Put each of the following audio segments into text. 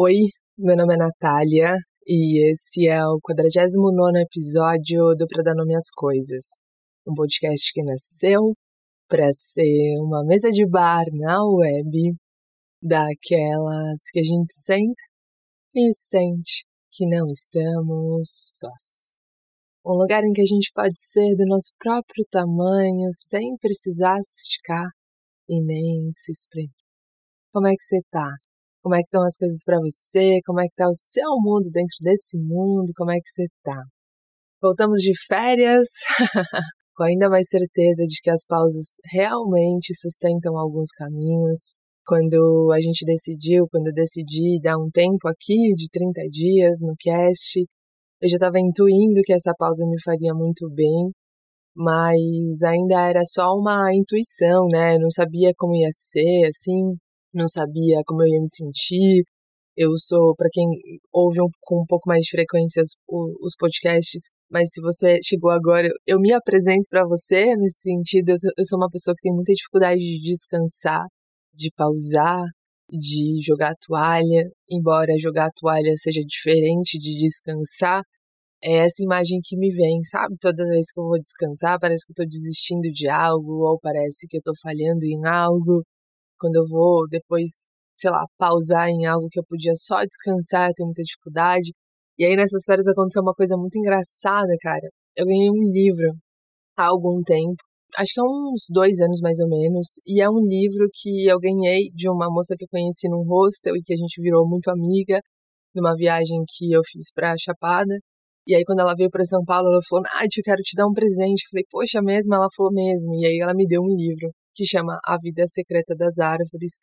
Oi, meu nome é Natália e esse é o 49 episódio do Pra Dar Nome às Coisas, um podcast que nasceu para ser uma mesa de bar na web, daquelas que a gente senta e sente que não estamos sós. Um lugar em que a gente pode ser do nosso próprio tamanho sem precisar se esticar e nem se espremer. Como é que você tá? Como é que estão as coisas para você? Como é que tá o seu mundo dentro desse mundo? Como é que você tá? Voltamos de férias com ainda mais certeza de que as pausas realmente sustentam alguns caminhos. Quando a gente decidiu, quando eu decidi dar um tempo aqui de 30 dias no cast, eu já estava intuindo que essa pausa me faria muito bem, mas ainda era só uma intuição, né? Eu não sabia como ia ser, assim, não sabia como eu ia me sentir. Eu sou, para quem ouve um, com um pouco mais de frequência os, podcasts, mas se você chegou agora, eu me apresento para você nesse sentido. Eu sou uma pessoa que tem muita dificuldade de descansar, de pausar, de jogar toalha, embora jogar toalha seja diferente de descansar. É essa imagem que me vem, sabe? Toda vez que eu vou descansar, parece que eu tô desistindo de algo, ou parece que eu tô falhando em algo quando eu vou depois, sei lá, pausar em algo que eu podia só descansar, eu tenho muita dificuldade. E aí nessas férias aconteceu uma coisa muito engraçada, cara. Eu ganhei um livro há algum tempo, acho que há uns dois anos mais ou menos, e é um livro que eu ganhei de uma moça que eu conheci num hostel e que a gente virou muito amiga numa viagem que eu fiz pra Chapada. E aí, quando ela veio para São Paulo, ela falou: Nath, eu quero te dar um presente. Eu falei: Poxa, mesmo? Ela falou: Mesmo. E aí, ela me deu um livro que chama A Vida Secreta das Árvores,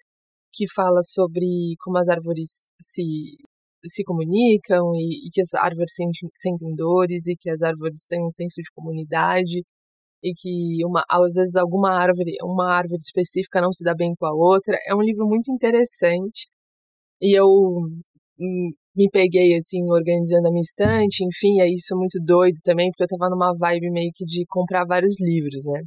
que fala sobre como as árvores se, se comunicam e, e que as árvores sentem, sentem dores e que as árvores têm um senso de comunidade e que uma, às vezes alguma árvore, uma árvore específica não se dá bem com a outra. É um livro muito interessante e eu hum, me peguei assim organizando a minha estante, enfim, é isso é muito doido também, porque eu tava numa vibe meio que de comprar vários livros, né?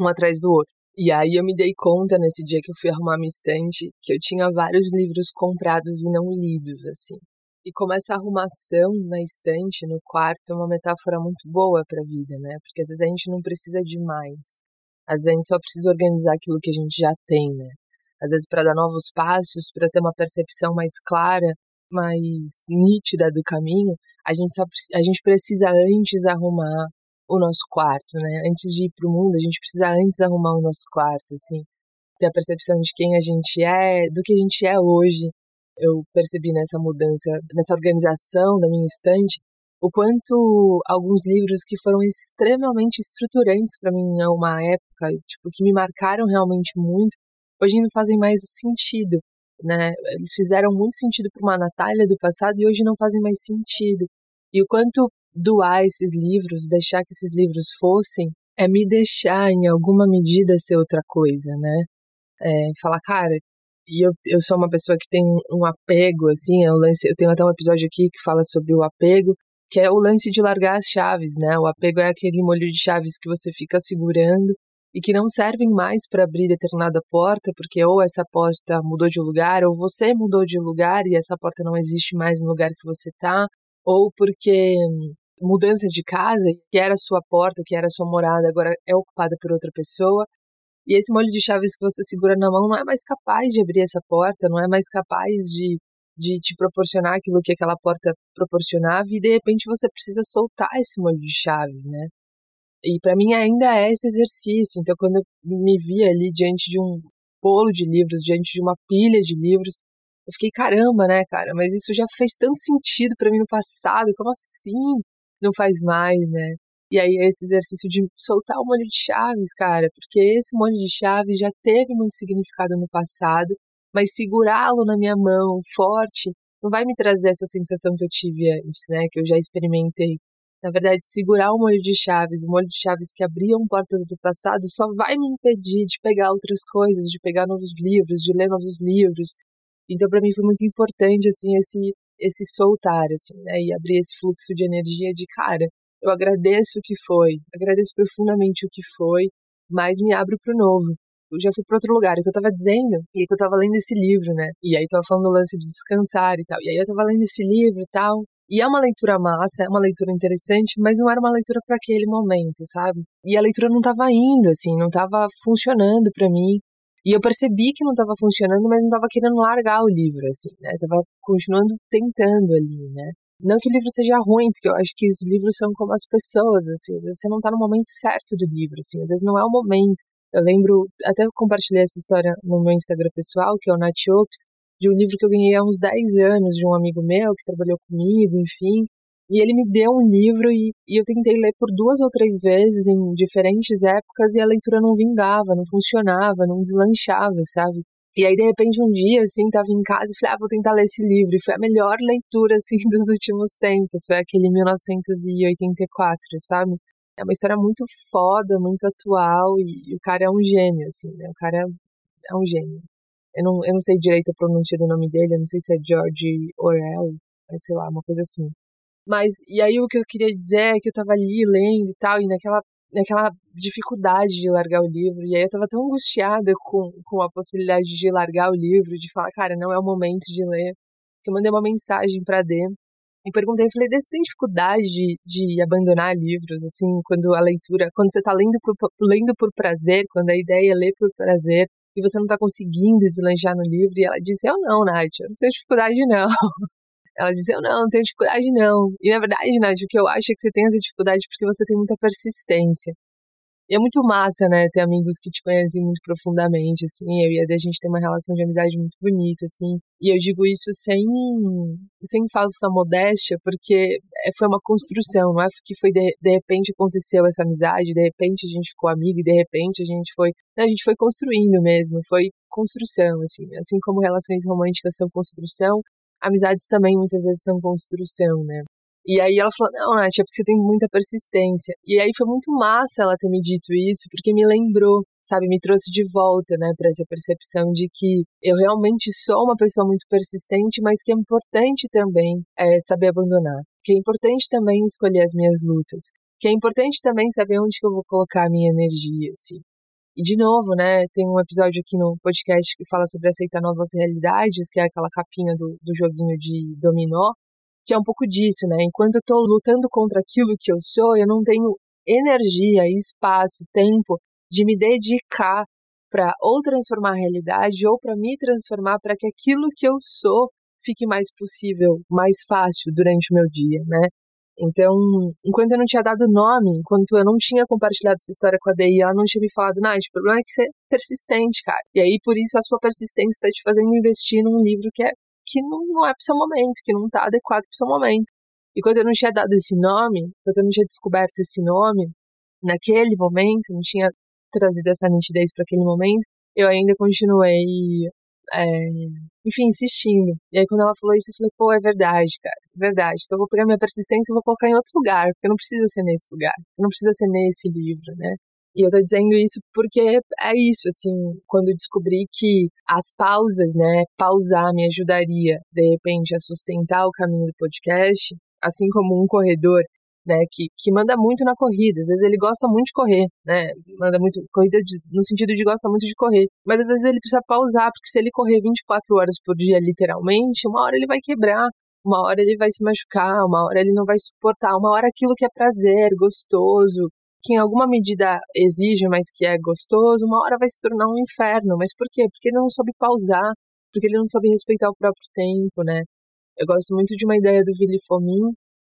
Um atrás do outro. E aí eu me dei conta nesse dia que eu fui arrumar minha estante que eu tinha vários livros comprados e não lidos, assim. E como essa arrumação na estante, no quarto, é uma metáfora muito boa para a vida, né? Porque às vezes a gente não precisa de mais. Às vezes a gente só precisa organizar aquilo que a gente já tem, né? Às vezes para dar novos passos, para ter uma percepção mais clara, mais nítida do caminho, a gente só a gente precisa antes arrumar o nosso quarto, né? Antes de ir para o mundo, a gente precisa antes arrumar o nosso quarto, assim, ter a percepção de quem a gente é, do que a gente é hoje. Eu percebi nessa mudança, nessa organização da minha estante, o quanto alguns livros que foram extremamente estruturantes para mim em uma época, tipo, que me marcaram realmente muito, hoje não fazem mais o sentido, né? Eles fizeram muito sentido para uma Natália do passado e hoje não fazem mais sentido. E o quanto doar esses livros, deixar que esses livros fossem, é me deixar em alguma medida ser outra coisa, né? É, falar, cara, e eu, eu sou uma pessoa que tem um apego, assim, é lance, eu tenho até um episódio aqui que fala sobre o apego, que é o lance de largar as chaves, né? O apego é aquele molho de chaves que você fica segurando e que não servem mais para abrir determinada porta, porque ou essa porta mudou de lugar, ou você mudou de lugar e essa porta não existe mais no lugar que você tá, ou porque mudança de casa, que era sua porta, que era sua morada, agora é ocupada por outra pessoa. E esse molho de chaves que você segura na mão não é mais capaz de abrir essa porta, não é mais capaz de, de te proporcionar aquilo que aquela porta proporcionava, e de repente você precisa soltar esse molho de chaves, né? E para mim ainda é esse exercício. Então, quando eu me vi ali diante de um bolo de livros, diante de uma pilha de livros, eu fiquei, caramba, né, cara? Mas isso já fez tanto sentido para mim no passado, como assim? Não faz mais, né? E aí esse exercício de soltar o molho de chaves, cara, porque esse molho de chaves já teve muito significado no passado, mas segurá-lo na minha mão forte não vai me trazer essa sensação que eu tive antes, né? Que eu já experimentei. Na verdade, segurar o molho de chaves, o molho de chaves que abriam portas do passado, só vai me impedir de pegar outras coisas, de pegar novos livros, de ler novos livros, então, para mim foi muito importante assim esse esse soltar assim, né, e abrir esse fluxo de energia de cara. Eu agradeço o que foi, agradeço profundamente o que foi, mas me abro para o novo. já fui para outro lugar. O que eu tava dizendo, e que eu tava lendo esse livro, né? E aí tava falando do lance de descansar e tal. E aí eu tava lendo esse livro e tal. E é uma leitura massa, é uma leitura interessante, mas não era uma leitura para aquele momento, sabe? E a leitura não tava indo, assim, não tava funcionando para mim. E eu percebi que não estava funcionando, mas não estava querendo largar o livro, assim, né? Tava continuando tentando ali, né? Não que o livro seja ruim, porque eu acho que os livros são como as pessoas, assim, às vezes você não está no momento certo do livro, assim, às vezes não é o momento. Eu lembro, até compartilhei essa história no meu Instagram pessoal, que é o Natiops, de um livro que eu ganhei há uns 10 anos de um amigo meu que trabalhou comigo, enfim, e ele me deu um livro e, e, eu tentei ler por duas ou três vezes em diferentes épocas e a leitura não vingava, não funcionava, não deslanchava, sabe? E aí, de repente, um dia, assim, tava em casa e falei, ah, vou tentar ler esse livro. E foi a melhor leitura, assim, dos últimos tempos. Foi aquele 1984, sabe? É uma história muito foda, muito atual e, e o cara é um gênio, assim, né? O cara é um gênio. Eu não, eu não sei direito a pronúncia do nome dele, eu não sei se é George Orwell, sei lá, uma coisa assim. Mas, e aí o que eu queria dizer é que eu tava ali lendo e tal, e naquela, naquela dificuldade de largar o livro, e aí eu tava tão angustiada com, com a possibilidade de largar o livro, de falar, cara, não é o momento de ler, que eu mandei uma mensagem pra Dê, e perguntei, falei, Dê, você tem dificuldade de, de abandonar livros, assim, quando a leitura, quando você tá lendo por, lendo por prazer, quando a ideia é ler por prazer, e você não tá conseguindo deslanchar no livro, e ela disse, eu não, Nath, eu não tenho dificuldade não. Ela dizia, eu não, não tenho dificuldade não. E na verdade, Nádia, o que eu acho é que você tem essa dificuldade porque você tem muita persistência. E é muito massa, né, ter amigos que te conhecem muito profundamente, assim. Eu e a gente tem uma relação de amizade muito bonita, assim. E eu digo isso sem, sem falsa modéstia, porque é, foi uma construção, não é que foi de, de repente aconteceu essa amizade, de repente a gente ficou amigo e de repente a gente foi. Não, a gente foi construindo mesmo, foi construção, assim. Assim como relações românticas são construção, amizades também muitas vezes são construção, né? E aí ela falou, não, Nath, é porque você tem muita persistência. E aí foi muito massa ela ter me dito isso, porque me lembrou, sabe, me trouxe de volta, né, para essa percepção de que eu realmente sou uma pessoa muito persistente, mas que é importante também é, saber abandonar. Que é importante também escolher as minhas lutas. Que é importante também saber onde que eu vou colocar a minha energia, assim. E de novo, né, tem um episódio aqui no podcast que fala sobre aceitar novas realidades, que é aquela capinha do, do joguinho de dominó, que é um pouco disso, né? Enquanto eu tô lutando contra aquilo que eu sou, eu não tenho energia, espaço, tempo de me dedicar para ou transformar a realidade ou para me transformar para que aquilo que eu sou fique mais possível, mais fácil durante o meu dia, né? Então, enquanto eu não tinha dado nome, enquanto eu não tinha compartilhado essa história com a DI, ela não tinha me falado, Nath, o problema é que você é persistente, cara. E aí, por isso, a sua persistência está te fazendo investir num livro que, é, que não, não é pro seu momento, que não está adequado pro seu momento. E quando eu não tinha dado esse nome, quando eu não tinha descoberto esse nome, naquele momento, não tinha trazido essa nitidez para aquele momento, eu ainda continuei é, enfim, insistindo. E aí, quando ela falou isso, eu falei, pô, é verdade, cara, é verdade. Então, eu vou pegar minha persistência e vou colocar em outro lugar, porque não precisa ser nesse lugar, não precisa ser nesse livro, né? E eu tô dizendo isso porque é isso, assim, quando descobri que as pausas, né, pausar me ajudaria, de repente, a sustentar o caminho do podcast, assim como um corredor né, que, que manda muito na corrida. Às vezes ele gosta muito de correr, né? Manda muito corrida de, no sentido de gosta muito de correr. Mas às vezes ele precisa pausar, porque se ele correr 24 horas por dia, literalmente, uma hora ele vai quebrar, uma hora ele vai se machucar, uma hora ele não vai suportar, uma hora aquilo que é prazer, gostoso, que em alguma medida exige, mas que é gostoso, uma hora vai se tornar um inferno. Mas por quê? Porque ele não soube pausar, porque ele não soube respeitar o próprio tempo, né? Eu gosto muito de uma ideia do Willy Fomin,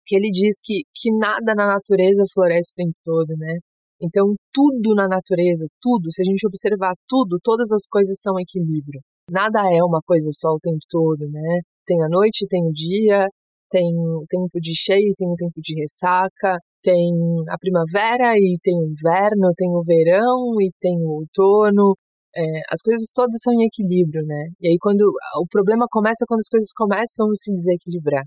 que ele diz que, que nada na natureza floresce o tempo todo, né? Então, tudo na natureza, tudo, se a gente observar tudo, todas as coisas são equilíbrio. Nada é uma coisa só o tempo todo, né? Tem a noite, tem o dia, tem o tempo de cheio, tem o tempo de ressaca, tem a primavera e tem o inverno, tem o verão e tem o outono. É, as coisas todas são em equilíbrio, né? E aí quando o problema começa quando as coisas começam a se desequilibrar.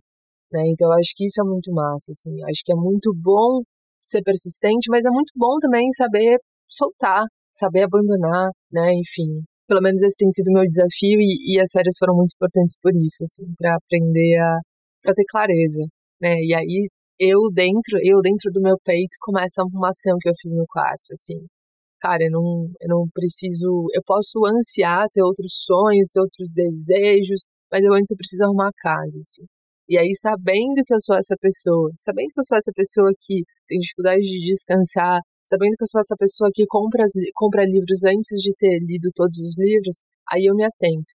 Né? Então, eu acho que isso é muito massa, assim. Eu acho que é muito bom ser persistente, mas é muito bom também saber soltar, saber abandonar, né? Enfim, pelo menos esse tem sido meu desafio e, e as férias foram muito importantes por isso, assim, para aprender a para ter clareza, né? E aí eu dentro, eu dentro do meu peito começa a arrumação que eu fiz no quarto, assim. cara, eu não, eu não preciso. Eu posso ansiar, ter outros sonhos, ter outros desejos, mas eu antes eu preciso arrumar a casa, assim. E aí, sabendo que eu sou essa pessoa, sabendo que eu sou essa pessoa que tem dificuldade de descansar, sabendo que eu sou essa pessoa que compra, compra livros antes de ter lido todos os livros, aí eu me atento.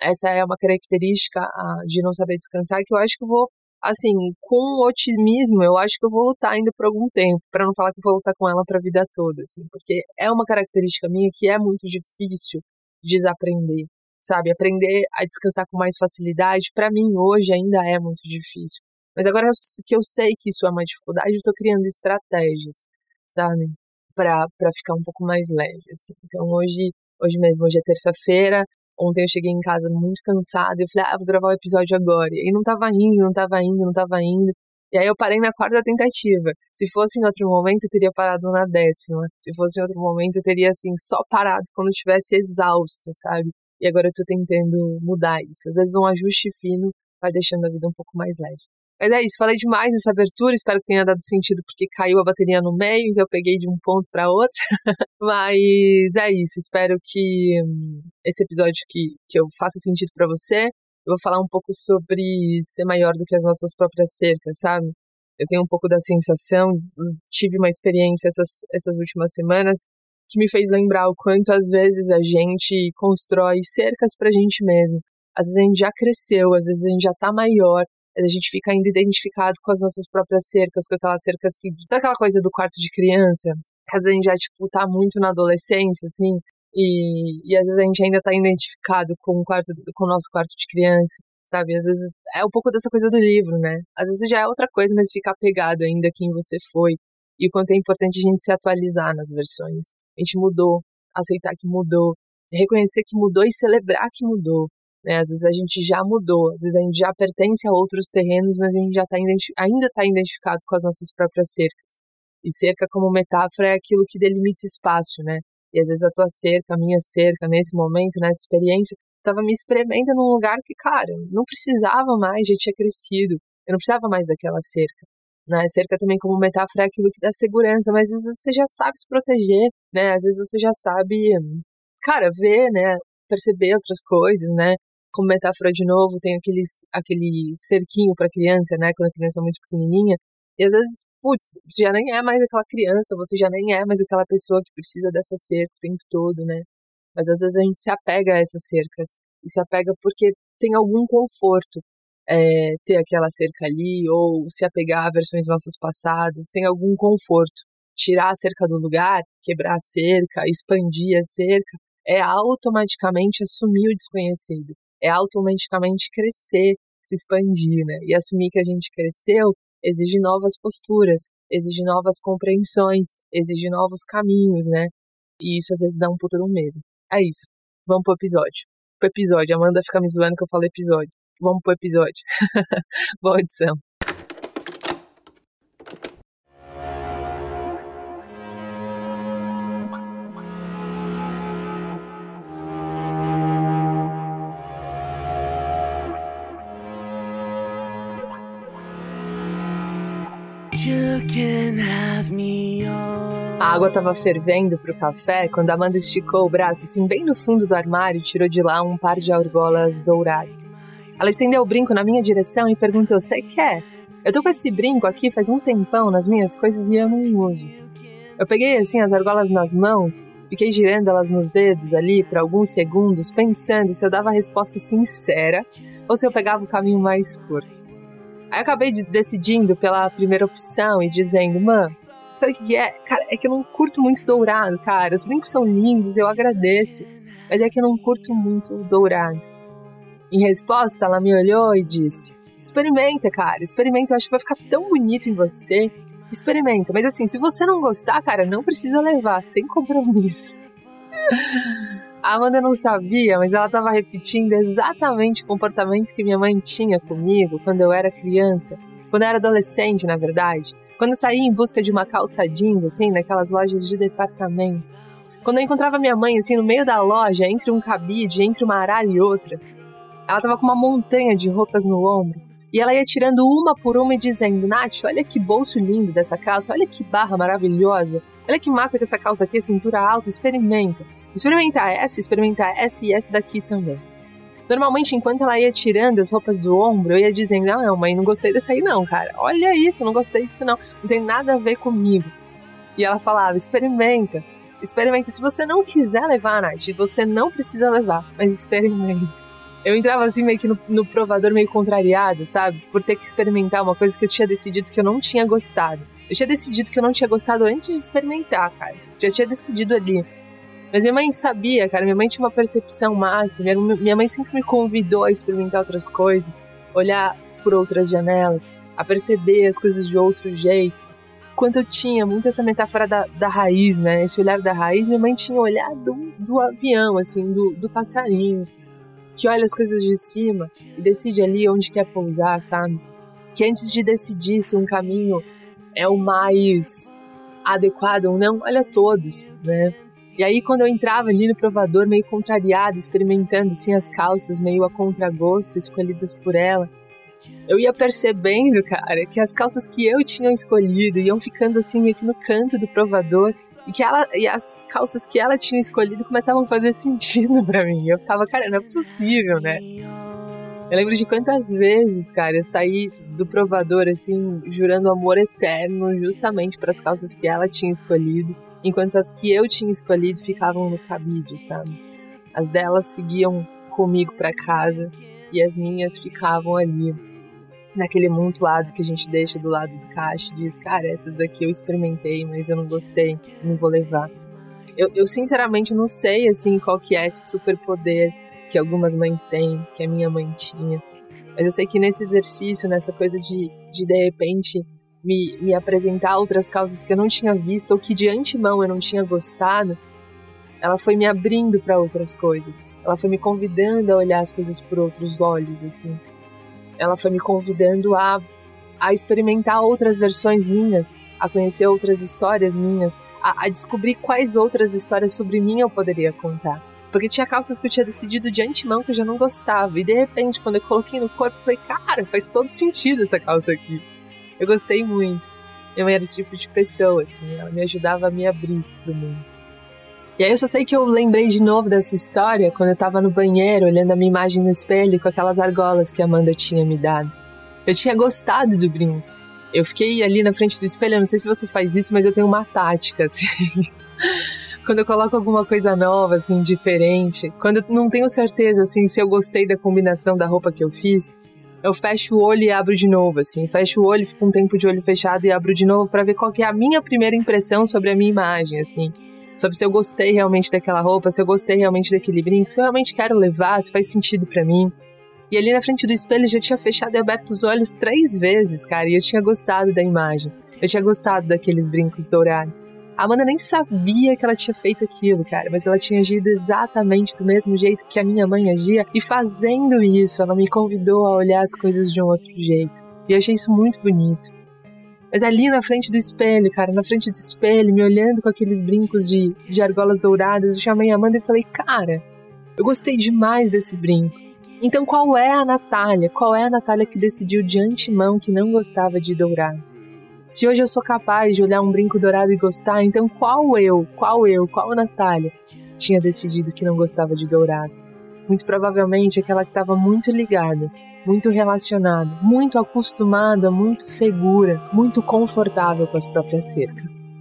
Essa é uma característica de não saber descansar que eu acho que eu vou, assim, com otimismo, eu acho que eu vou lutar ainda por algum tempo, para não falar que eu vou lutar com ela para a vida toda, assim, porque é uma característica minha que é muito difícil desaprender sabe? Aprender a descansar com mais facilidade, para mim hoje ainda é muito difícil. Mas agora que eu sei que isso é uma dificuldade, eu tô criando estratégias, sabe? Para ficar um pouco mais leve, assim. Então hoje, hoje mesmo, hoje é terça-feira, Ontem eu cheguei em casa muito cansada, eu falei, ah, vou gravar o episódio agora. E não tava indo, não tava indo, não tava indo. E aí eu parei na quarta tentativa. Se fosse em outro momento, eu teria parado na décima. Se fosse em outro momento, eu teria, assim, só parado quando eu estivesse exausta, sabe? E agora eu tô tentando mudar isso. Às vezes um ajuste fino vai deixando a vida um pouco mais leve. Mas é isso, falei demais nessa abertura, espero que tenha dado sentido porque caiu a bateria no meio, então eu peguei de um ponto para outro. Mas é isso, espero que hum, esse episódio que, que eu faça sentido para você. Eu vou falar um pouco sobre ser maior do que as nossas próprias cercas, sabe? Eu tenho um pouco da sensação, hum, tive uma experiência essas, essas últimas semanas que me fez lembrar o quanto às vezes a gente constrói cercas pra gente mesmo. Às vezes a gente já cresceu, às vezes a gente já tá maior, a gente fica ainda identificado com as nossas próprias cercas, com aquelas cercas que. daquela coisa do quarto de criança, que às vezes a gente já, tipo, tá muito na adolescência, assim, e, e às vezes a gente ainda tá identificado com o, quarto, com o nosso quarto de criança, sabe? Às vezes é um pouco dessa coisa do livro, né? Às vezes já é outra coisa, mas fica apegado ainda a quem você foi. E o quanto é importante a gente se atualizar nas versões a gente mudou, aceitar que mudou, reconhecer que mudou e celebrar que mudou. Né? Às vezes a gente já mudou, às vezes a gente já pertence a outros terrenos, mas a gente já tá ainda está identificado com as nossas próprias cercas. E cerca, como metáfora, é aquilo que delimita espaço, né? E às vezes a tua cerca, a minha cerca, nesse momento, nessa experiência, estava me espremendo num lugar que, cara, não precisava mais, já tinha crescido. Eu não precisava mais daquela cerca. Né? Cerca também como metáfora é aquilo que dá segurança, mas às vezes você já sabe se proteger, né? Às vezes você já sabe, cara, ver, né? Perceber outras coisas, né? Como metáfora de novo, tem aqueles, aquele cerquinho para criança, né? Quando a criança é muito pequenininha. E às vezes, putz, você já nem é mais aquela criança, você já nem é mais aquela pessoa que precisa dessa cerca o tempo todo, né? Mas às vezes a gente se apega a essas cercas. E se apega porque tem algum conforto é, ter aquela cerca ali ou se apegar a versões nossas passadas, tem algum conforto. Tirar a cerca do lugar, quebrar a cerca, expandir a cerca, é automaticamente assumir o desconhecido, é automaticamente crescer, se expandir, né? E assumir que a gente cresceu exige novas posturas, exige novas compreensões, exige novos caminhos, né? E isso às vezes dá um puta de um medo. É isso. Vamos pro episódio. Pro episódio. Amanda fica me zoando que eu falo episódio. Vamos pro episódio. Boa edição. A água estava fervendo para o café quando Amanda esticou o braço assim bem no fundo do armário e tirou de lá um par de argolas douradas. Ela estendeu o brinco na minha direção e perguntou: Você quer? Eu tô com esse brinco aqui faz um tempão nas minhas coisas e eu não uso. Eu peguei assim as argolas nas mãos, fiquei girando elas nos dedos ali por alguns segundos, pensando se eu dava a resposta sincera ou se eu pegava o caminho mais curto. Aí eu acabei decidindo pela primeira opção e dizendo: Mano, sabe o que é? Cara, é que eu não curto muito dourado, cara. Os brincos são lindos, eu agradeço, mas é que eu não curto muito dourado. Em resposta, ela me olhou e disse: Experimenta, cara, experimenta, eu acho que vai ficar tão bonito em você. Experimenta, mas assim, se você não gostar, cara, não precisa levar, sem compromisso. A Amanda não sabia, mas ela estava repetindo exatamente o comportamento que minha mãe tinha comigo quando eu era criança, quando eu era adolescente, na verdade. Quando saía em busca de uma calça jeans, assim, naquelas lojas de departamento. Quando eu encontrava minha mãe, assim, no meio da loja, entre um cabide, entre uma aralha e outra, ela tava com uma montanha de roupas no ombro. E ela ia tirando uma por uma e dizendo: Nath, olha que bolso lindo dessa calça, olha que barra maravilhosa, Olha que massa que essa calça aqui é cintura alta, experimenta. Experimenta essa, experimenta essa e essa daqui também. Normalmente, enquanto ela ia tirando as roupas do ombro, eu ia dizendo: Ah, não, mãe, não gostei dessa aí, não, cara. Olha isso, não gostei disso, não. Não tem nada a ver comigo. E ela falava: experimenta. Experimenta. Se você não quiser levar, Nath, você não precisa levar, mas experimenta. Eu entrava assim meio que no, no provador meio contrariado, sabe? Por ter que experimentar uma coisa que eu tinha decidido que eu não tinha gostado. Eu tinha decidido que eu não tinha gostado antes de experimentar, cara. Já tinha decidido ali. Mas minha mãe sabia, cara. Minha mãe tinha uma percepção máxima. Minha mãe sempre me convidou a experimentar outras coisas, olhar por outras janelas, a perceber as coisas de outro jeito. Quando eu tinha muito essa metáfora da, da raiz, né? Esse olhar da raiz, minha mãe tinha olhar do, do avião, assim, do, do passarinho, que olha as coisas de cima e decide ali onde quer pousar, sabe? Que antes de decidir se um caminho é o mais adequado ou não, olha todos, né? E aí, quando eu entrava ali no provador, meio contrariada, experimentando assim as calças, meio a contragosto, escolhidas por ela, eu ia percebendo, cara, que as calças que eu tinha escolhido iam ficando assim meio que no canto do provador e que ela e as calças que ela tinha escolhido começavam a fazer sentido para mim. Eu ficava, cara, não é possível, né? Eu lembro de quantas vezes, cara, eu saí do provador assim, jurando amor eterno justamente para as calças que ela tinha escolhido enquanto as que eu tinha escolhido ficavam no cabide, sabe? As delas seguiam comigo para casa e as minhas ficavam ali naquele montuado que a gente deixa do lado do caixa e diz, cara, essas daqui eu experimentei, mas eu não gostei, não vou levar. Eu, eu sinceramente não sei assim qual que é esse superpoder que algumas mães têm, que a minha mãe tinha. Mas eu sei que nesse exercício, nessa coisa de, de de repente me, me apresentar outras causas que eu não tinha visto ou que de antemão eu não tinha gostado, ela foi me abrindo para outras coisas. Ela foi me convidando a olhar as coisas por outros olhos, assim. Ela foi me convidando a, a experimentar outras versões minhas, a conhecer outras histórias minhas, a, a descobrir quais outras histórias sobre mim eu poderia contar. Porque tinha calças que eu tinha decidido de antemão que eu já não gostava. E de repente, quando eu coloquei no corpo, eu falei, cara, faz todo sentido essa calça aqui. Eu gostei muito. Minha mãe era esse tipo de pessoa, assim, ela me ajudava a me abrir pro mundo. E aí eu só sei que eu lembrei de novo dessa história quando eu tava no banheiro olhando a minha imagem no espelho com aquelas argolas que a Amanda tinha me dado. Eu tinha gostado do brinco. Eu fiquei ali na frente do espelho, eu não sei se você faz isso, mas eu tenho uma tática, assim. quando eu coloco alguma coisa nova, assim, diferente, quando eu não tenho certeza, assim, se eu gostei da combinação da roupa que eu fiz, eu fecho o olho e abro de novo, assim. Fecho o olho, fico um tempo de olho fechado e abro de novo para ver qual é a minha primeira impressão sobre a minha imagem, assim. Sobre se eu gostei realmente daquela roupa, se eu gostei realmente daquele brinco, se eu realmente quero levar, se faz sentido para mim. E ali na frente do espelho eu já tinha fechado e aberto os olhos três vezes, cara, e eu tinha gostado da imagem. Eu tinha gostado daqueles brincos dourados. A Amanda nem sabia que ela tinha feito aquilo, cara, mas ela tinha agido exatamente do mesmo jeito que a minha mãe agia, e fazendo isso, ela me convidou a olhar as coisas de um outro jeito. E eu achei isso muito bonito. Mas ali na frente do espelho, cara, na frente do espelho, me olhando com aqueles brincos de, de argolas douradas, eu chamei a Amanda e falei, cara, eu gostei demais desse brinco. Então qual é a Natália? Qual é a Natália que decidiu de antemão que não gostava de dourado? Se hoje eu sou capaz de olhar um brinco dourado e gostar, então qual eu, qual eu, qual Natália tinha decidido que não gostava de dourado? Muito provavelmente aquela que estava muito ligada, muito relacionada, muito acostumada, muito segura, muito confortável com as próprias cercas.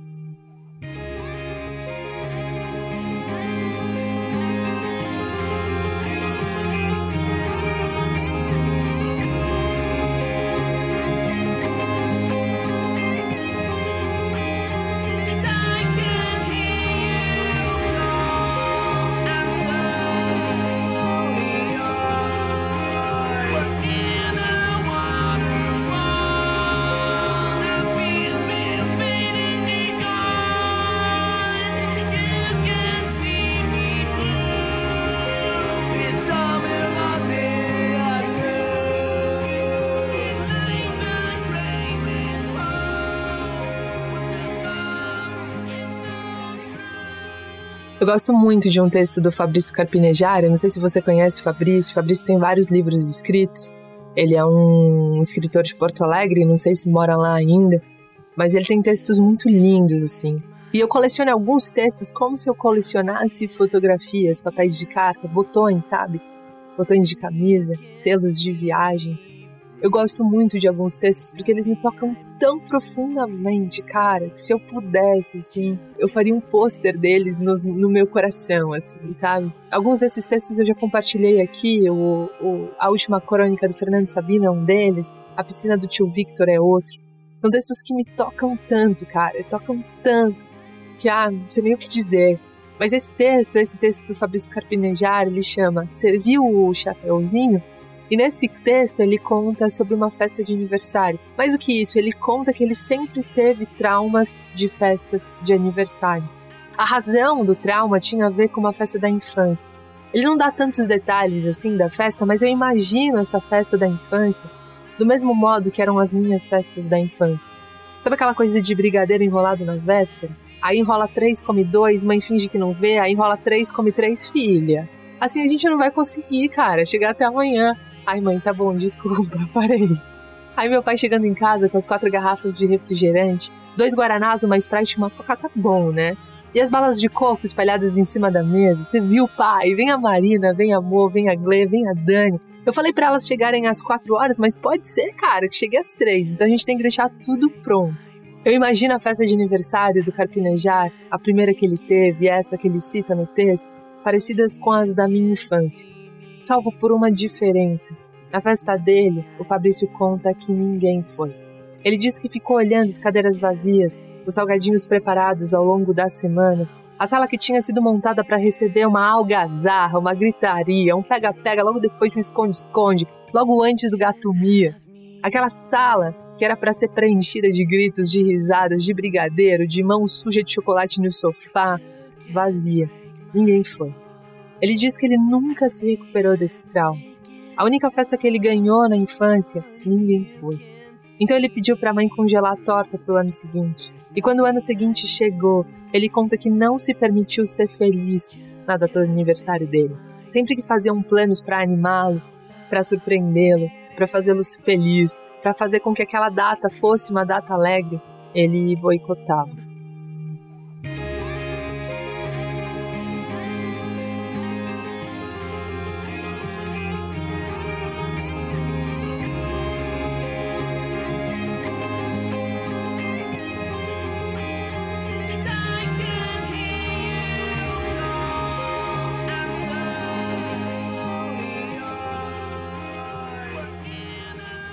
Eu gosto muito de um texto do Fabrício Carpinejária, não sei se você conhece Fabrício, Fabrício tem vários livros escritos, ele é um escritor de Porto Alegre, não sei se mora lá ainda, mas ele tem textos muito lindos, assim. E eu coleciono alguns textos como se eu colecionasse fotografias, papéis de carta, botões, sabe? Botões de camisa, selos de viagens. Eu gosto muito de alguns textos porque eles me tocam tão profundamente, cara, que se eu pudesse, assim, eu faria um pôster deles no, no, meu coração, assim, sabe? Alguns desses textos eu já compartilhei aqui, o, o, a última crônica do Fernando Sabino é um deles, a piscina do tio Victor é outro. São textos que me tocam tanto, cara, tocam tanto, que, ah, não sei nem o que dizer. Mas esse texto, esse texto do Fabrício Carpinejar, ele chama Serviu o Chapeuzinho? E nesse texto ele conta sobre uma festa de aniversário. Mais do que isso, ele conta que ele sempre teve traumas de festas de aniversário. A razão do trauma tinha a ver com uma festa da infância. Ele não dá tantos detalhes assim da festa, mas eu imagino essa festa da infância do mesmo modo que eram as minhas festas da infância. Sabe aquela coisa de brigadeiro enrolado na véspera? Aí enrola três, come dois, mãe finge que não vê, aí enrola três, come três, filha. Assim a gente não vai conseguir, cara, chegar até amanhã. Ai, mãe, tá bom, desculpa, parei. Aí meu pai chegando em casa com as quatro garrafas de refrigerante, dois guaranás, uma Sprite e uma coca, tá bom, né? E as balas de coco espalhadas em cima da mesa. Você viu, pai? Vem a Marina, vem a Amor, vem a Glê, vem a Dani. Eu falei para elas chegarem às quatro horas, mas pode ser, cara, que chegue às três. Então a gente tem que deixar tudo pronto. Eu imagino a festa de aniversário do Carpinejar, a primeira que ele teve, essa que ele cita no texto, parecidas com as da minha infância salvo por uma diferença. Na festa dele, o Fabrício conta que ninguém foi. Ele diz que ficou olhando as cadeiras vazias, os salgadinhos preparados ao longo das semanas, a sala que tinha sido montada para receber uma algazarra, uma gritaria, um pega-pega logo depois de um esconde-esconde, logo antes do gato Mia. Aquela sala que era para ser preenchida de gritos, de risadas, de brigadeiro, de mão suja de chocolate no sofá, vazia. Ninguém foi. Ele diz que ele nunca se recuperou desse trauma. A única festa que ele ganhou na infância, ninguém foi. Então ele pediu para a mãe congelar a torta para o ano seguinte. E quando o ano seguinte chegou, ele conta que não se permitiu ser feliz na data do aniversário dele. Sempre que faziam planos para animá-lo, para surpreendê-lo, para fazê-lo feliz, para fazer com que aquela data fosse uma data alegre, ele boicotava.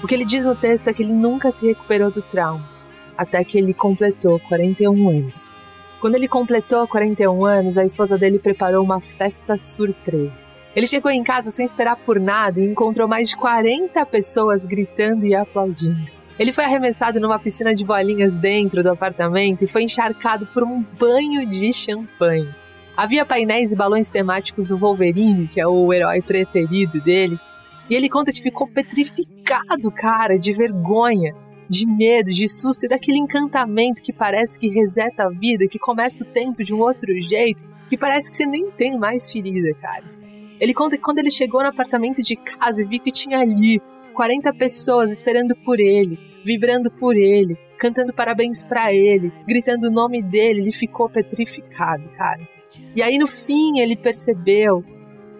Que ele diz no texto é que ele nunca se recuperou do trauma, até que ele completou 41 anos. Quando ele completou 41 anos, a esposa dele preparou uma festa surpresa. Ele chegou em casa sem esperar por nada e encontrou mais de 40 pessoas gritando e aplaudindo. Ele foi arremessado numa piscina de bolinhas dentro do apartamento e foi encharcado por um banho de champanhe. Havia painéis e balões temáticos do Wolverine, que é o herói preferido dele, e ele conta que ficou petrificado, cara, de vergonha, de medo, de susto e daquele encantamento que parece que reseta a vida, que começa o tempo de um outro jeito, que parece que você nem tem mais ferida, cara. Ele conta que quando ele chegou no apartamento de casa e viu que tinha ali 40 pessoas esperando por ele, vibrando por ele, cantando parabéns para ele, gritando o nome dele, ele ficou petrificado, cara. E aí no fim ele percebeu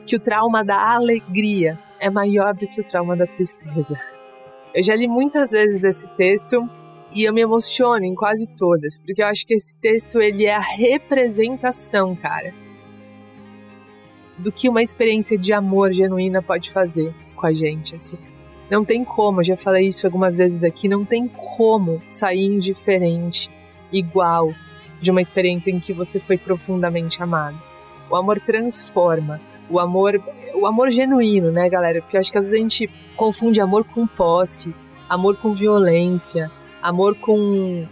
que o trauma da alegria é maior do que o trauma da tristeza. Eu já li muitas vezes esse texto e eu me emociono em quase todas, porque eu acho que esse texto ele é a representação, cara, do que uma experiência de amor genuína pode fazer com a gente, assim. Não tem como, já falei isso algumas vezes aqui, não tem como sair indiferente, igual de uma experiência em que você foi profundamente amado. O amor transforma, o amor o amor genuíno, né, galera? Porque eu acho que às vezes a gente confunde amor com posse, amor com violência, amor com.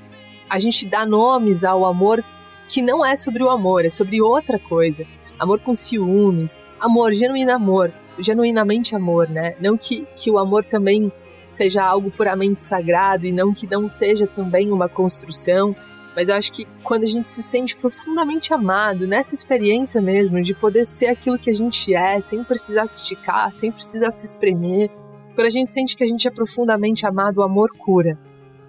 A gente dá nomes ao amor que não é sobre o amor, é sobre outra coisa. Amor com ciúmes, amor, genuíno amor, genuinamente amor, né? Não que, que o amor também seja algo puramente sagrado e não que não seja também uma construção, mas eu acho que quando a gente se sente profundamente amado, nessa experiência mesmo, de poder ser aquilo que a gente é, sem precisar se esticar, sem precisar se espremer, quando a gente sente que a gente é profundamente amado, o amor cura.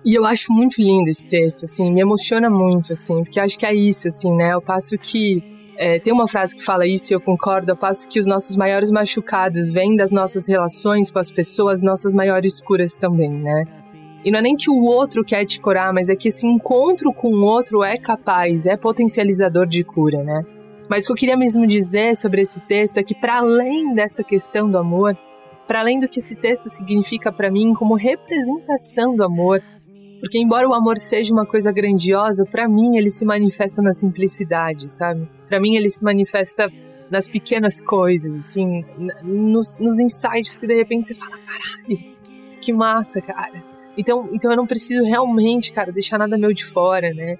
E eu acho muito lindo esse texto, assim, me emociona muito, assim, porque acho que é isso, assim, né? Eu passo que é, tem uma frase que fala isso e eu concordo, ao passo que os nossos maiores machucados vêm das nossas relações com as pessoas, nossas maiores curas também, né? E não é nem que o outro quer te curar, mas é que esse encontro com o outro é capaz, é potencializador de cura, né? Mas o que eu queria mesmo dizer sobre esse texto é que, para além dessa questão do amor, para além do que esse texto significa para mim como representação do amor, porque embora o amor seja uma coisa grandiosa, para mim ele se manifesta na simplicidade, sabe? Para mim ele se manifesta nas pequenas coisas, assim, nos, nos insights que de repente você fala, caralho, que massa, cara. Então, então eu não preciso realmente, cara, deixar nada meu de fora, né?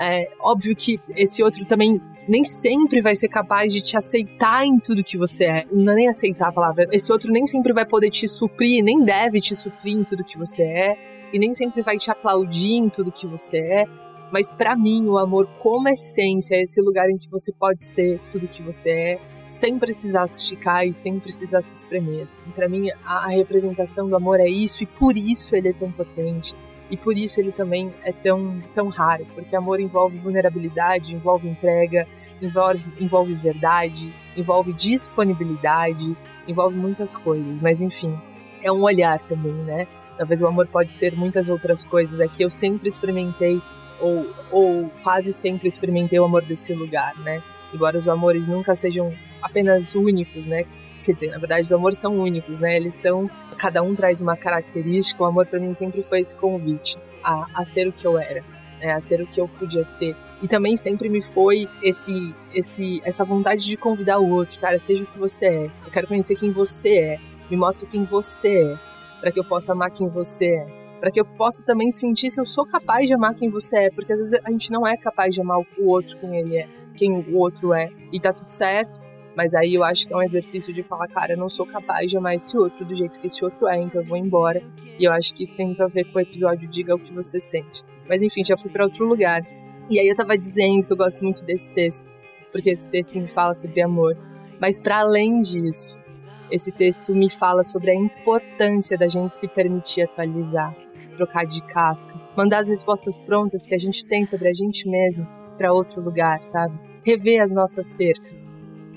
É óbvio que esse outro também nem sempre vai ser capaz de te aceitar em tudo que você é. Não é nem aceitar a palavra. Esse outro nem sempre vai poder te suprir, nem deve te suprir em tudo que você é e nem sempre vai te aplaudir em tudo que você é. Mas para mim, o amor como essência é esse lugar em que você pode ser tudo que você é, sem precisar se esticar e sem precisar se espremer. Assim. Para mim, a, a representação do amor é isso e por isso ele é tão potente. E por isso ele também é tão, tão raro, porque amor envolve vulnerabilidade, envolve entrega, envolve, envolve verdade, envolve disponibilidade, envolve muitas coisas. Mas enfim, é um olhar também, né? Talvez o amor pode ser muitas outras coisas. É que eu sempre experimentei, ou, ou quase sempre experimentei o amor desse lugar, né? Embora os amores nunca sejam apenas únicos, né? Quer dizer, na verdade, os amores são únicos, né? Eles são. Cada um traz uma característica. O amor para mim sempre foi esse convite a, a ser o que eu era, né? a ser o que eu podia ser. E também sempre me foi esse, esse, essa vontade de convidar o outro, cara, seja o que você é. Eu quero conhecer quem você é. Me mostre quem você é para que eu possa amar quem você é, para que eu possa também sentir se eu sou capaz de amar quem você é, porque às vezes a gente não é capaz de amar o outro quem ele é, quem o outro é, e tá tudo certo. Mas aí eu acho que é um exercício de falar, cara, eu não sou capaz de amar esse outro do jeito que esse outro é, então eu vou embora. E eu acho que isso tem muito a ver com o episódio Diga o que você sente. Mas enfim, já fui para outro lugar. E aí eu tava dizendo que eu gosto muito desse texto, porque esse texto me fala sobre amor. Mas para além disso, esse texto me fala sobre a importância da gente se permitir atualizar, trocar de casca, mandar as respostas prontas que a gente tem sobre a gente mesmo para outro lugar, sabe? Rever as nossas cercas.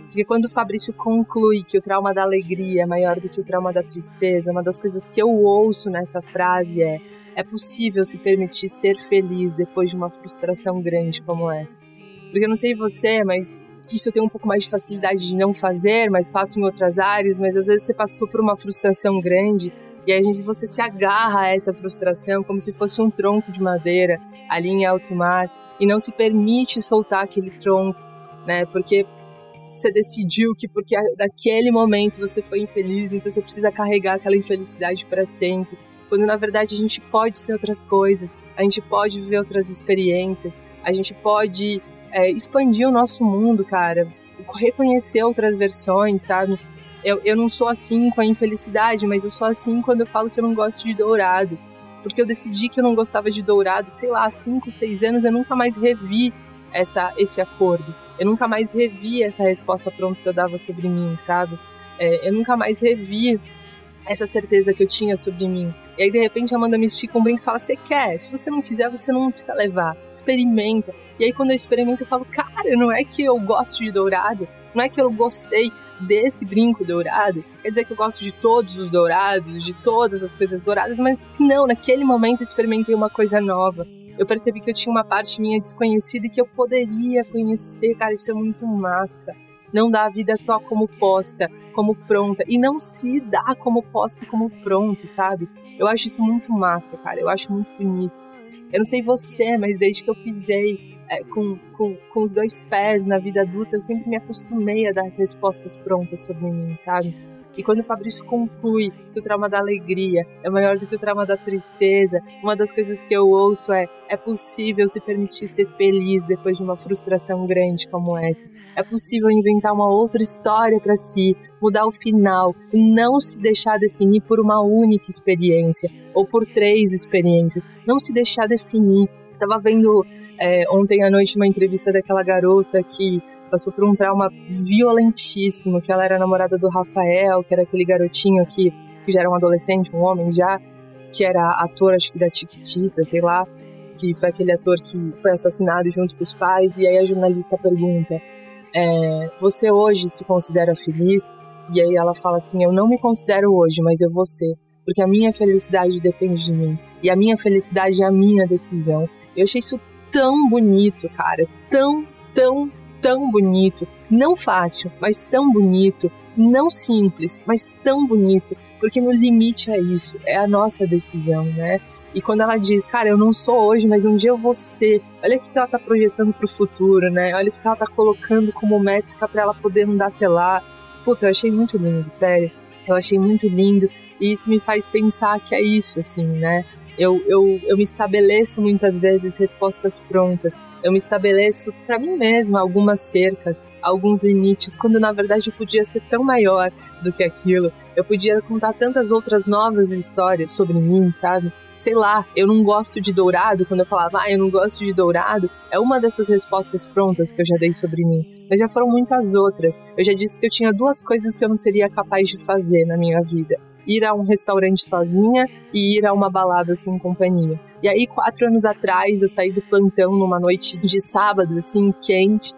Porque quando o Fabrício conclui que o trauma da alegria é maior do que o trauma da tristeza, uma das coisas que eu ouço nessa frase é: é possível se permitir ser feliz depois de uma frustração grande como essa. Porque eu não sei você, mas isso eu tenho um pouco mais de facilidade de não fazer, mas faço em outras áreas, mas às vezes você passou por uma frustração grande e aí você se agarra a essa frustração como se fosse um tronco de madeira ali em alto mar e não se permite soltar aquele tronco, né? Porque você decidiu que porque daquele momento você foi infeliz, então você precisa carregar aquela infelicidade para sempre. Quando na verdade a gente pode ser outras coisas, a gente pode viver outras experiências, a gente pode é, expandir o nosso mundo, cara. Reconhecer outras versões, sabe? Eu, eu não sou assim com a infelicidade, mas eu sou assim quando eu falo que eu não gosto de dourado. Porque eu decidi que eu não gostava de dourado, sei lá, há 5, 6 anos, eu nunca mais revi essa, esse acordo. Eu nunca mais revi essa resposta pronta que eu dava sobre mim, sabe? É, eu nunca mais revi essa certeza que eu tinha sobre mim. E aí, de repente, a Amanda me estica um brinco e fala: Você quer? Se você não quiser, você não precisa levar. Experimenta. E aí, quando eu experimento, eu falo: Cara, não é que eu gosto de dourado. Não é que eu gostei desse brinco dourado. Quer dizer que eu gosto de todos os dourados, de todas as coisas douradas, mas não, naquele momento eu experimentei uma coisa nova. Eu percebi que eu tinha uma parte minha desconhecida e que eu poderia conhecer. Cara, isso é muito massa não dá a vida só como posta, como pronta, e não se dá como posta e como pronto, sabe? Eu acho isso muito massa, cara, eu acho muito bonito. Eu não sei você, mas desde que eu pisei é, com, com, com os dois pés na vida adulta, eu sempre me acostumei a dar as respostas prontas sobre mim, sabe? E quando o Fabrício conclui que o trauma da alegria é maior do que o trauma da tristeza, uma das coisas que eu ouço é: é possível se permitir ser feliz depois de uma frustração grande como essa. É possível inventar uma outra história para si, mudar o final não se deixar definir por uma única experiência ou por três experiências. Não se deixar definir. Tava vendo é, ontem à noite uma entrevista daquela garota que passou por um trauma violentíssimo, que ela era namorada do Rafael, que era aquele garotinho que, que já era um adolescente, um homem já, que era ator, acho que da Chiquitita, sei lá, que foi aquele ator que foi assassinado junto com os pais, e aí a jornalista pergunta: é, Você hoje se considera feliz? E aí ela fala assim: Eu não me considero hoje, mas eu vou ser, porque a minha felicidade depende de mim, e a minha felicidade é a minha decisão. Eu achei isso tão bonito, cara, tão, tão, tão bonito. Não fácil, mas tão bonito. Não simples, mas tão bonito. Porque no limite é isso, é a nossa decisão, né? E quando ela diz, cara, eu não sou hoje, mas um dia eu vou ser. Olha o que ela tá projetando pro futuro, né? Olha o que ela tá colocando como métrica para ela poder mudar até lá. Puta, eu achei muito lindo, sério. Eu achei muito lindo. E isso me faz pensar que é isso, assim, né? Eu, eu, eu me estabeleço muitas vezes respostas prontas. Eu me estabeleço para mim mesma algumas cercas, alguns limites, quando na verdade eu podia ser tão maior do que aquilo. Eu podia contar tantas outras novas histórias sobre mim, sabe? sei lá, eu não gosto de dourado, quando eu falava, ah, eu não gosto de dourado, é uma dessas respostas prontas que eu já dei sobre mim. Mas já foram muitas outras. Eu já disse que eu tinha duas coisas que eu não seria capaz de fazer na minha vida: ir a um restaurante sozinha e ir a uma balada assim, companhia. E aí, quatro anos atrás, eu saí do plantão numa noite de sábado, assim, quente.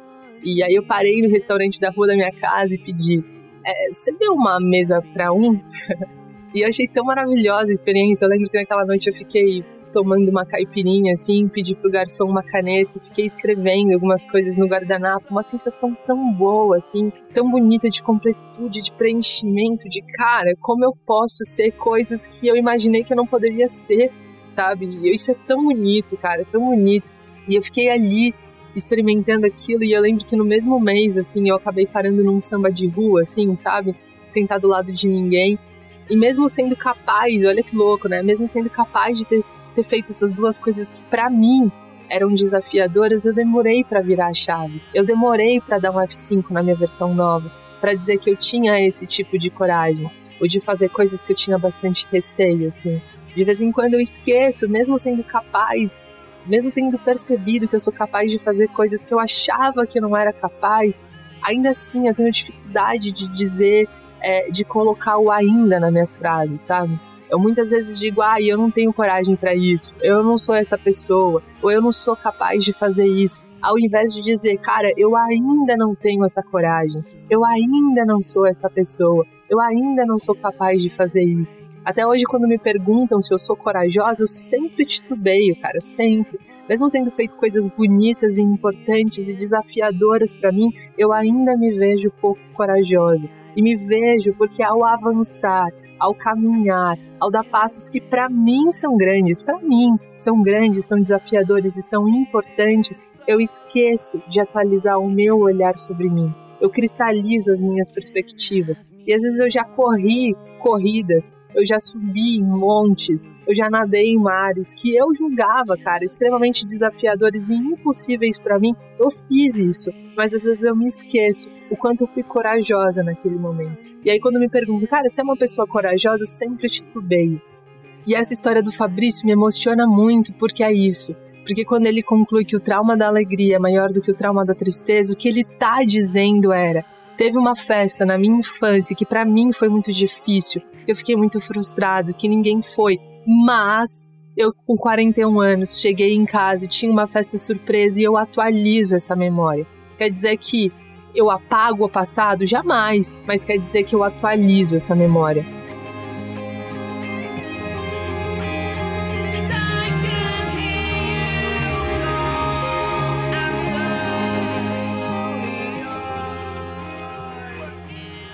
E aí eu parei no restaurante da rua da minha casa e pedi: é, você deu uma mesa para um? E eu achei tão maravilhosa a experiência. Eu lembro que naquela noite eu fiquei tomando uma caipirinha, assim, pedi pro garçom uma caneta e fiquei escrevendo algumas coisas no guardanapo. Uma sensação tão boa, assim, tão bonita de completude, de preenchimento, de cara, como eu posso ser coisas que eu imaginei que eu não poderia ser, sabe? E isso é tão bonito, cara, tão bonito. E eu fiquei ali experimentando aquilo e eu lembro que no mesmo mês, assim, eu acabei parando num samba de rua, assim, sabe? Sentado do lado de ninguém. E mesmo sendo capaz, olha que louco, né? Mesmo sendo capaz de ter, ter feito essas duas coisas que para mim eram desafiadoras, eu demorei para virar a chave. Eu demorei para dar um F5 na minha versão nova, para dizer que eu tinha esse tipo de coragem, ou de fazer coisas que eu tinha bastante receio, assim. De vez em quando eu esqueço, mesmo sendo capaz, mesmo tendo percebido que eu sou capaz de fazer coisas que eu achava que eu não era capaz, ainda assim eu tenho dificuldade de dizer é, de colocar o ainda nas minhas frases, sabe? Eu muitas vezes digo, ah, eu não tenho coragem para isso, eu não sou essa pessoa, ou eu não sou capaz de fazer isso, ao invés de dizer, cara, eu ainda não tenho essa coragem, eu ainda não sou essa pessoa, eu ainda não sou capaz de fazer isso. Até hoje, quando me perguntam se eu sou corajosa, eu sempre titubeio, cara, sempre. Mesmo tendo feito coisas bonitas e importantes e desafiadoras para mim, eu ainda me vejo pouco corajosa. E me vejo porque ao avançar, ao caminhar, ao dar passos que para mim são grandes, para mim são grandes, são desafiadores e são importantes, eu esqueço de atualizar o meu olhar sobre mim. Eu cristalizo as minhas perspectivas. E às vezes eu já corri corridas eu já subi em montes, eu já nadei em mares que eu julgava, cara, extremamente desafiadores e impossíveis para mim. Eu fiz isso, mas às vezes eu me esqueço o quanto eu fui corajosa naquele momento. E aí quando me perguntam, cara, você é uma pessoa corajosa, eu sempre titubeio. E essa história do Fabrício me emociona muito porque é isso. Porque quando ele conclui que o trauma da alegria é maior do que o trauma da tristeza, o que ele tá dizendo era: teve uma festa na minha infância que para mim foi muito difícil, eu fiquei muito frustrado, que ninguém foi, mas eu com 41 anos cheguei em casa e tinha uma festa surpresa e eu atualizo essa memória. Quer dizer que eu apago o passado? Jamais, mas quer dizer que eu atualizo essa memória.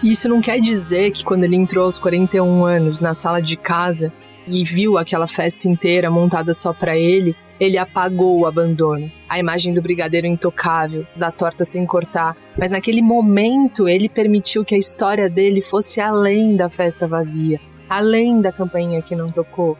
Isso não quer dizer que quando ele entrou aos 41 anos na sala de casa e viu aquela festa inteira montada só para ele, ele apagou o abandono, a imagem do brigadeiro intocável, da torta sem cortar. Mas naquele momento ele permitiu que a história dele fosse além da festa vazia, além da campainha que não tocou,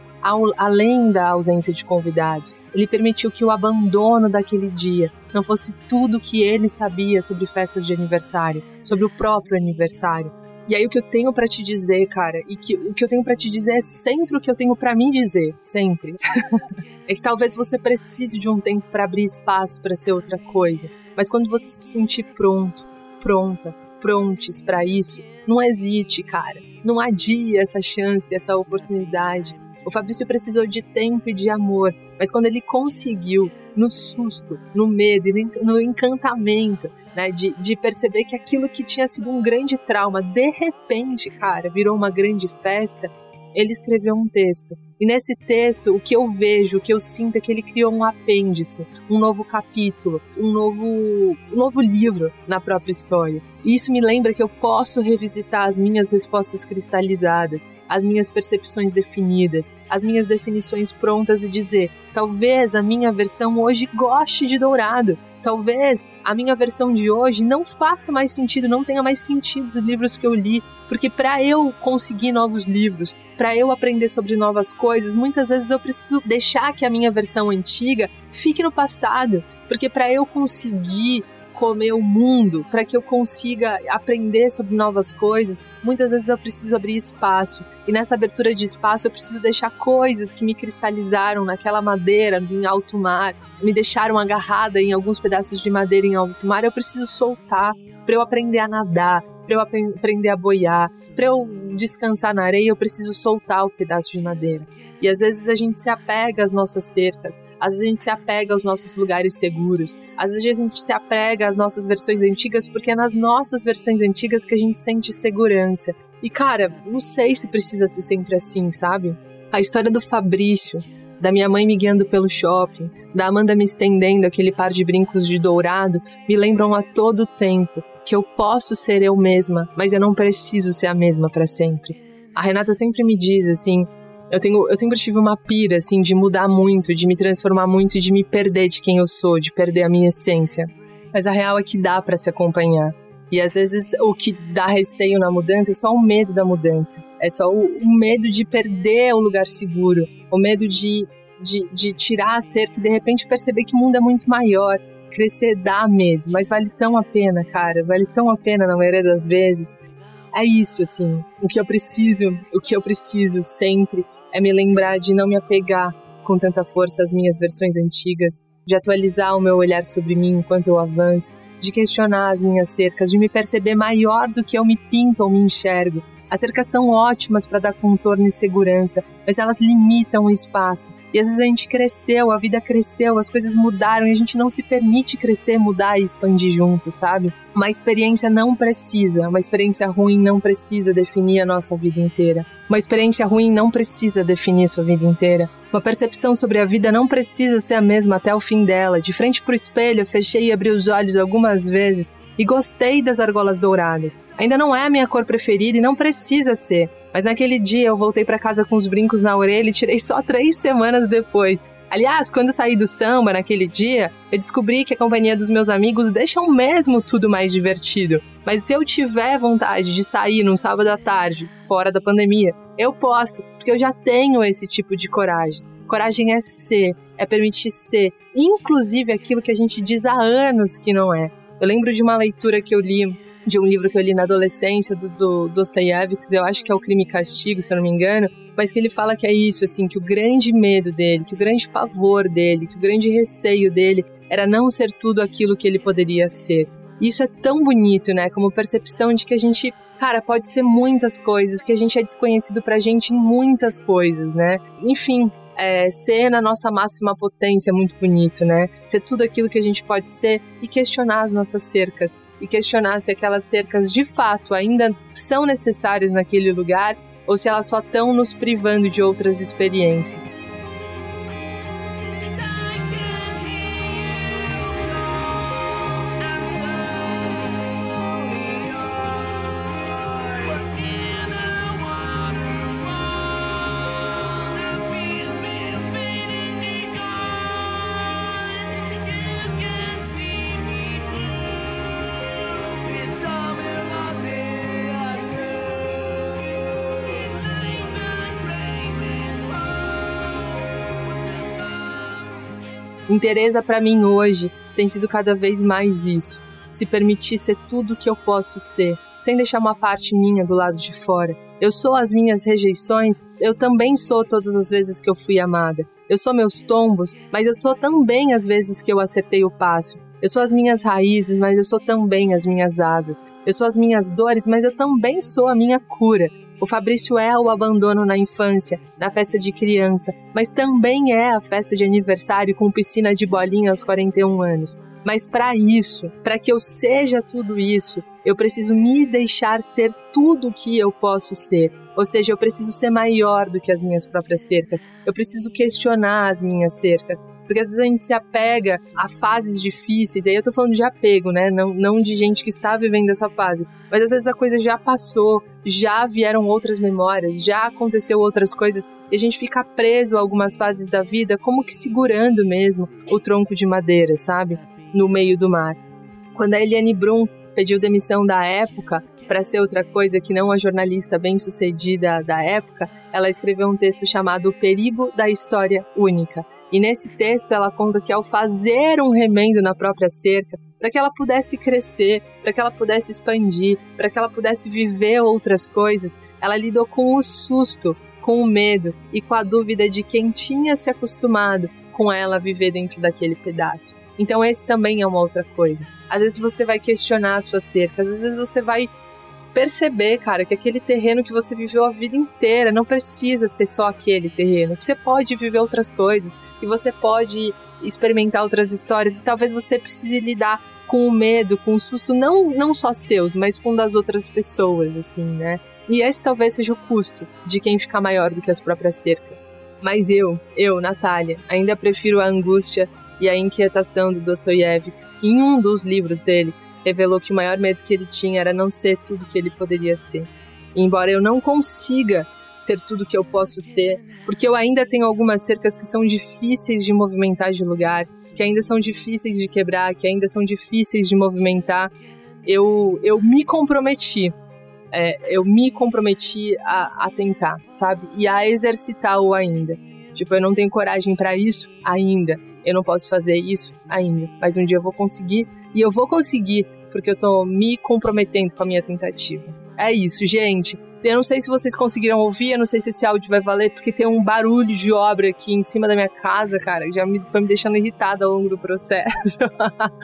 além da ausência de convidados. Ele permitiu que o abandono daquele dia não fosse tudo que ele sabia sobre festas de aniversário, sobre o próprio aniversário. E aí o que eu tenho para te dizer, cara, e que o que eu tenho para te dizer é sempre o que eu tenho para mim dizer, sempre. é que talvez você precise de um tempo para abrir espaço para ser outra coisa, mas quando você se sentir pronto, pronta, prontes para isso, não hesite, cara. Não adie essa chance, essa oportunidade. O Fabrício precisou de tempo e de amor, mas quando ele conseguiu, no susto, no medo e no encantamento, né, de, de perceber que aquilo que tinha sido um grande trauma, de repente, cara, virou uma grande festa, ele escreveu um texto. E nesse texto, o que eu vejo, o que eu sinto é que ele criou um apêndice, um novo capítulo, um novo, um novo livro na própria história. E isso me lembra que eu posso revisitar as minhas respostas cristalizadas, as minhas percepções definidas, as minhas definições prontas e dizer: talvez a minha versão hoje goste de dourado, talvez a minha versão de hoje não faça mais sentido, não tenha mais sentido os livros que eu li, porque para eu conseguir novos livros, para eu aprender sobre novas coisas, muitas vezes eu preciso deixar que a minha versão antiga fique no passado, porque para eu conseguir comer o mundo, para que eu consiga aprender sobre novas coisas, muitas vezes eu preciso abrir espaço. E nessa abertura de espaço eu preciso deixar coisas que me cristalizaram naquela madeira em alto mar, me deixaram agarrada em alguns pedaços de madeira em alto mar, eu preciso soltar para eu aprender a nadar, para eu aprender a boiar, para eu descansar na areia, eu preciso soltar o pedaço de madeira. E às vezes a gente se apega às nossas cercas, às vezes a gente se apega aos nossos lugares seguros, às vezes a gente se apega às nossas versões antigas porque é nas nossas versões antigas que a gente sente segurança. E cara, não sei se precisa ser sempre assim, sabe? A história do Fabrício, da minha mãe me guiando pelo shopping, da Amanda me estendendo aquele par de brincos de dourado, me lembram a todo tempo que eu posso ser eu mesma, mas eu não preciso ser a mesma para sempre. A Renata sempre me diz assim, eu tenho, eu sempre tive uma pira assim de mudar muito, de me transformar muito e de me perder de quem eu sou, de perder a minha essência. Mas a real é que dá para se acompanhar. E às vezes o que dá receio na mudança é só o medo da mudança. É só o, o medo de perder o lugar seguro, o medo de, de, de tirar a cerca e de repente perceber que o mundo é muito maior. Crescer dá medo, mas vale tão a pena, cara, vale tão a pena na maioria das vezes. É isso, assim, o que eu preciso, o que eu preciso sempre é me lembrar de não me apegar com tanta força às minhas versões antigas, de atualizar o meu olhar sobre mim enquanto eu avanço, de questionar as minhas cercas, de me perceber maior do que eu me pinto ou me enxergo, as cercas são ótimas para dar contorno e segurança, mas elas limitam o espaço. E às vezes a gente cresceu, a vida cresceu, as coisas mudaram e a gente não se permite crescer, mudar e expandir junto, sabe? Uma experiência não precisa, uma experiência ruim não precisa definir a nossa vida inteira. Uma experiência ruim não precisa definir a sua vida inteira. Uma percepção sobre a vida não precisa ser a mesma até o fim dela. De frente para o espelho, eu fechei e abri os olhos algumas vezes e gostei das argolas douradas. Ainda não é a minha cor preferida e não precisa ser, mas naquele dia eu voltei para casa com os brincos na orelha e tirei só três semanas depois. Aliás, quando saí do samba naquele dia, eu descobri que a companhia dos meus amigos deixa mesmo tudo mais divertido. Mas se eu tiver vontade de sair num sábado à tarde, fora da pandemia, eu posso, porque eu já tenho esse tipo de coragem. Coragem é ser, é permitir ser, inclusive aquilo que a gente diz há anos que não é. Eu lembro de uma leitura que eu li, de um livro que eu li na adolescência, do, do Dostoiévski, eu acho que é o Crime e Castigo, se eu não me engano, mas que ele fala que é isso, assim, que o grande medo dele, que o grande pavor dele, que o grande receio dele era não ser tudo aquilo que ele poderia ser. E isso é tão bonito, né? Como percepção de que a gente, cara, pode ser muitas coisas, que a gente é desconhecido pra gente em muitas coisas, né? Enfim, é, ser na nossa máxima potência é muito bonito, né? Ser tudo aquilo que a gente pode ser e questionar as nossas cercas. E questionar se aquelas cercas de fato ainda são necessárias naquele lugar ou se elas só estão nos privando de outras experiências. Interesa para mim hoje tem sido cada vez mais isso. Se permitir ser tudo o que eu posso ser, sem deixar uma parte minha do lado de fora. Eu sou as minhas rejeições, eu também sou todas as vezes que eu fui amada. Eu sou meus tombos, mas eu sou também as vezes que eu acertei o passo. Eu sou as minhas raízes, mas eu sou também as minhas asas. Eu sou as minhas dores, mas eu também sou a minha cura. O Fabrício é o abandono na infância, na festa de criança, mas também é a festa de aniversário com piscina de bolinha aos 41 anos. Mas para isso, para que eu seja tudo isso, eu preciso me deixar ser tudo o que eu posso ser. Ou seja, eu preciso ser maior do que as minhas próprias cercas. Eu preciso questionar as minhas cercas. Porque às vezes a gente se apega a fases difíceis. E aí eu tô falando de apego, né? Não, não de gente que está vivendo essa fase. Mas às vezes a coisa já passou, já vieram outras memórias, já aconteceu outras coisas. E a gente fica preso a algumas fases da vida, como que segurando mesmo o tronco de madeira, sabe? No meio do mar. Quando a Eliane Brum pediu demissão da época para ser outra coisa que não a jornalista bem-sucedida da época, ela escreveu um texto chamado O Perigo da História Única. E nesse texto ela conta que ao fazer um remendo na própria cerca, para que ela pudesse crescer, para que ela pudesse expandir, para que ela pudesse viver outras coisas, ela lidou com o susto, com o medo e com a dúvida de quem tinha se acostumado com ela viver dentro daquele pedaço. Então, esse também é uma outra coisa. Às vezes você vai questionar a sua cerca, às vezes você vai perceber, cara, que aquele terreno que você viveu a vida inteira não precisa ser só aquele terreno, que você pode viver outras coisas, que você pode experimentar outras histórias e talvez você precise lidar com o medo, com o susto, não, não só seus, mas com das outras pessoas, assim, né? E esse talvez seja o custo de quem ficar maior do que as próprias cercas. Mas eu, eu, Natália, ainda prefiro a angústia e a inquietação do Dostoiévski, que em um dos livros dele revelou que o maior medo que ele tinha era não ser tudo que ele poderia ser. E embora eu não consiga ser tudo que eu posso ser, porque eu ainda tenho algumas cercas que são difíceis de movimentar de lugar, que ainda são difíceis de quebrar, que ainda são difíceis de movimentar, eu, eu me comprometi. É, eu me comprometi a, a tentar, sabe? E a exercitar o ainda. Tipo, eu não tenho coragem para isso ainda eu não posso fazer isso ainda, mas um dia eu vou conseguir e eu vou conseguir porque eu tô me comprometendo com a minha tentativa. É isso, gente. Eu não sei se vocês conseguiram ouvir, eu não sei se esse áudio vai valer, porque tem um barulho de obra aqui em cima da minha casa, cara, já me, foi me deixando irritada ao longo do processo.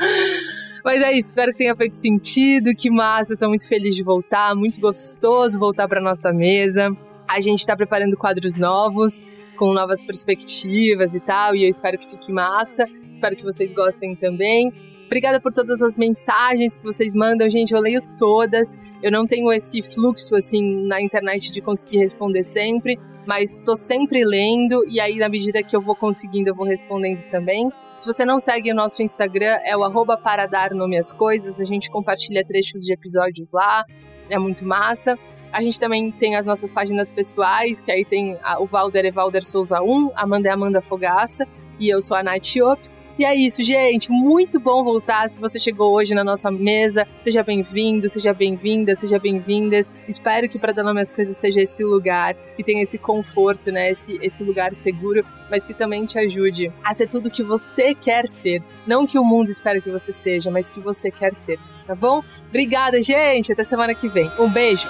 Mas é isso, espero que tenha feito sentido, que massa, tô muito feliz de voltar, muito gostoso voltar para nossa mesa. A gente está preparando quadros novos com novas perspectivas e tal, e eu espero que fique massa. Espero que vocês gostem também. Obrigada por todas as mensagens que vocês mandam, gente. Eu leio todas. Eu não tenho esse fluxo assim na internet de conseguir responder sempre, mas tô sempre lendo e aí na medida que eu vou conseguindo eu vou respondendo também. Se você não segue o nosso Instagram, é o arroba para dar nome às coisas. A gente compartilha trechos de episódios lá. É muito massa. A gente também tem as nossas páginas pessoais, que aí tem a, o Valder é Valder Souza 1, Amanda é Amanda Fogaça e eu sou a Nath Ops. E é isso, gente. Muito bom voltar. Se você chegou hoje na nossa mesa, seja bem-vindo, seja bem-vinda, seja bem-vindas. Espero que para dar nome às coisas seja esse lugar, que tenha esse conforto, né? Esse, esse lugar seguro, mas que também te ajude a ser tudo que você quer ser. Não que o mundo espere que você seja, mas que você quer ser, tá bom? Obrigada, gente. Até semana que vem. Um beijo.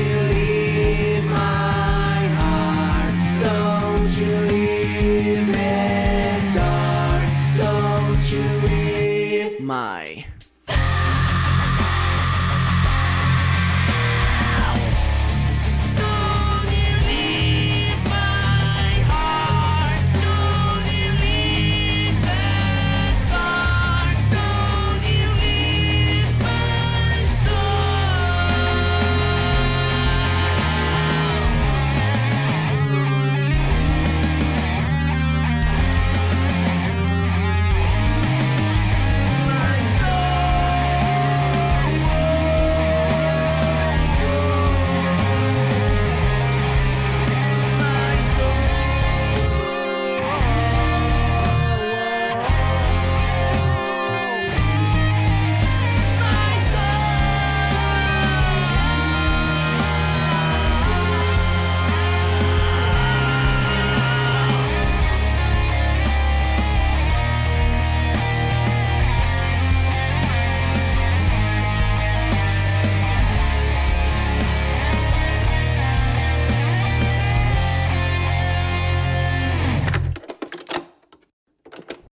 silly